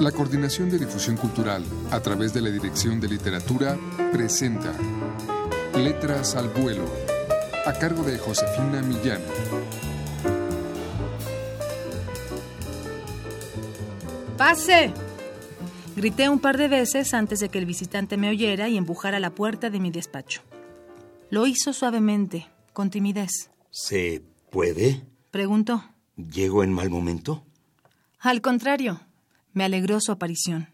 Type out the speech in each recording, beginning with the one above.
La Coordinación de Difusión Cultural, a través de la Dirección de Literatura, presenta Letras al Vuelo, a cargo de Josefina Millán. ¡Pase! Grité un par de veces antes de que el visitante me oyera y empujara la puerta de mi despacho. Lo hizo suavemente, con timidez. ¿Se puede? Preguntó. ¿Llego en mal momento? Al contrario, me alegró su aparición.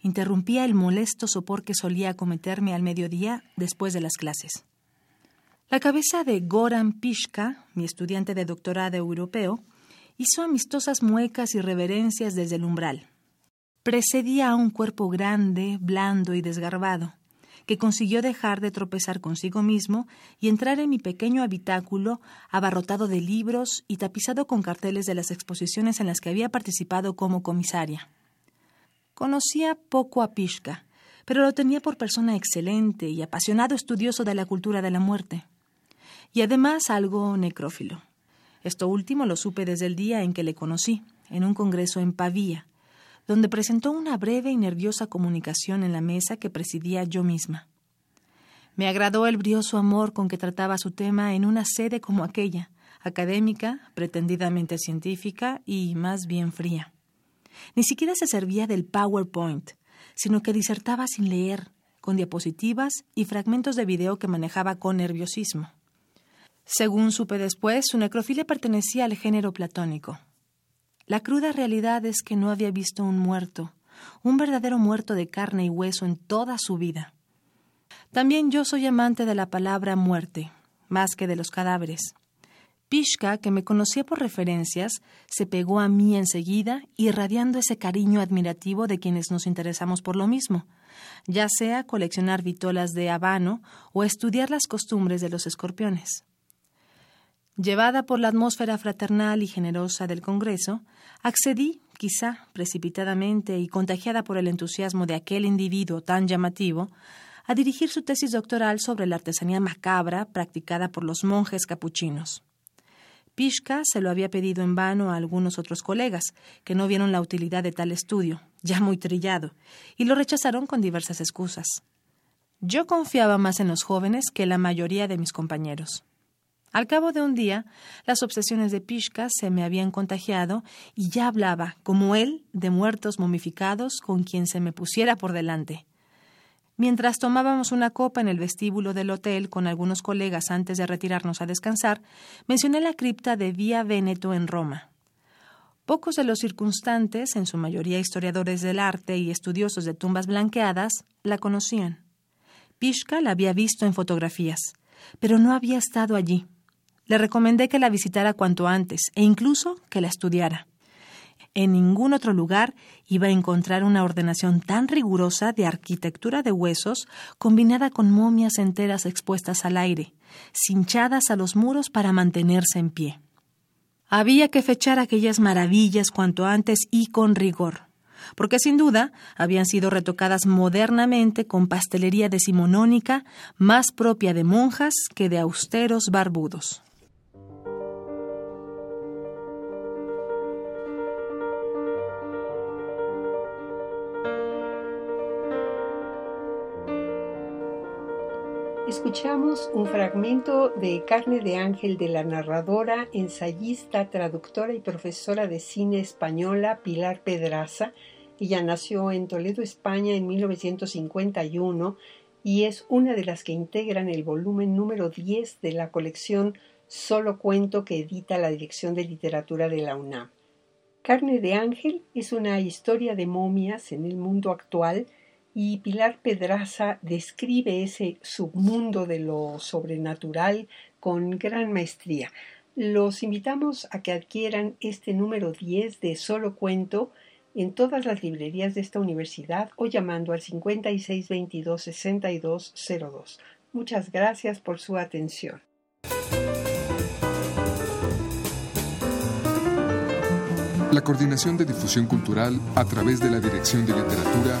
Interrumpía el molesto sopor que solía acometerme al mediodía después de las clases. La cabeza de Goran Pishka, mi estudiante de doctorado europeo, hizo amistosas muecas y reverencias desde el umbral. Precedía a un cuerpo grande, blando y desgarbado, que consiguió dejar de tropezar consigo mismo y entrar en mi pequeño habitáculo abarrotado de libros y tapizado con carteles de las exposiciones en las que había participado como comisaria. Conocía poco a Pishka, pero lo tenía por persona excelente y apasionado estudioso de la cultura de la muerte. Y además algo necrófilo. Esto último lo supe desde el día en que le conocí, en un congreso en Pavía, donde presentó una breve y nerviosa comunicación en la mesa que presidía yo misma. Me agradó el brioso amor con que trataba su tema en una sede como aquella, académica, pretendidamente científica y más bien fría. Ni siquiera se servía del PowerPoint, sino que disertaba sin leer, con diapositivas y fragmentos de video que manejaba con nerviosismo. Según supe después, su necrofilia pertenecía al género platónico. La cruda realidad es que no había visto un muerto, un verdadero muerto de carne y hueso en toda su vida. También yo soy amante de la palabra muerte, más que de los cadáveres. Pishka, que me conocía por referencias, se pegó a mí enseguida, irradiando ese cariño admirativo de quienes nos interesamos por lo mismo, ya sea coleccionar vitolas de habano o estudiar las costumbres de los escorpiones. Llevada por la atmósfera fraternal y generosa del Congreso, accedí, quizá precipitadamente y contagiada por el entusiasmo de aquel individuo tan llamativo, a dirigir su tesis doctoral sobre la artesanía macabra practicada por los monjes capuchinos. Pishka se lo había pedido en vano a algunos otros colegas, que no vieron la utilidad de tal estudio, ya muy trillado, y lo rechazaron con diversas excusas. Yo confiaba más en los jóvenes que la mayoría de mis compañeros. Al cabo de un día, las obsesiones de Pishka se me habían contagiado y ya hablaba, como él, de muertos momificados con quien se me pusiera por delante. Mientras tomábamos una copa en el vestíbulo del hotel con algunos colegas antes de retirarnos a descansar, mencioné la cripta de Vía Veneto en Roma. Pocos de los circunstantes, en su mayoría historiadores del arte y estudiosos de tumbas blanqueadas, la conocían. Pishka la había visto en fotografías, pero no había estado allí. Le recomendé que la visitara cuanto antes e incluso que la estudiara. En ningún otro lugar iba a encontrar una ordenación tan rigurosa de arquitectura de huesos combinada con momias enteras expuestas al aire, cinchadas a los muros para mantenerse en pie. Había que fechar aquellas maravillas cuanto antes y con rigor, porque sin duda habían sido retocadas modernamente con pastelería decimonónica más propia de monjas que de austeros barbudos. Escuchamos un fragmento de Carne de Ángel de la narradora, ensayista, traductora y profesora de cine española Pilar Pedraza. Ella nació en Toledo, España en 1951 y es una de las que integran el volumen número 10 de la colección Solo Cuento que edita la Dirección de Literatura de la UNAM. Carne de Ángel es una historia de momias en el mundo actual y Pilar Pedraza describe ese submundo de lo sobrenatural con gran maestría. Los invitamos a que adquieran este número 10 de Solo Cuento en todas las librerías de esta universidad o llamando al 5622-6202. Muchas gracias por su atención. La Coordinación de Difusión Cultural a través de la Dirección de Literatura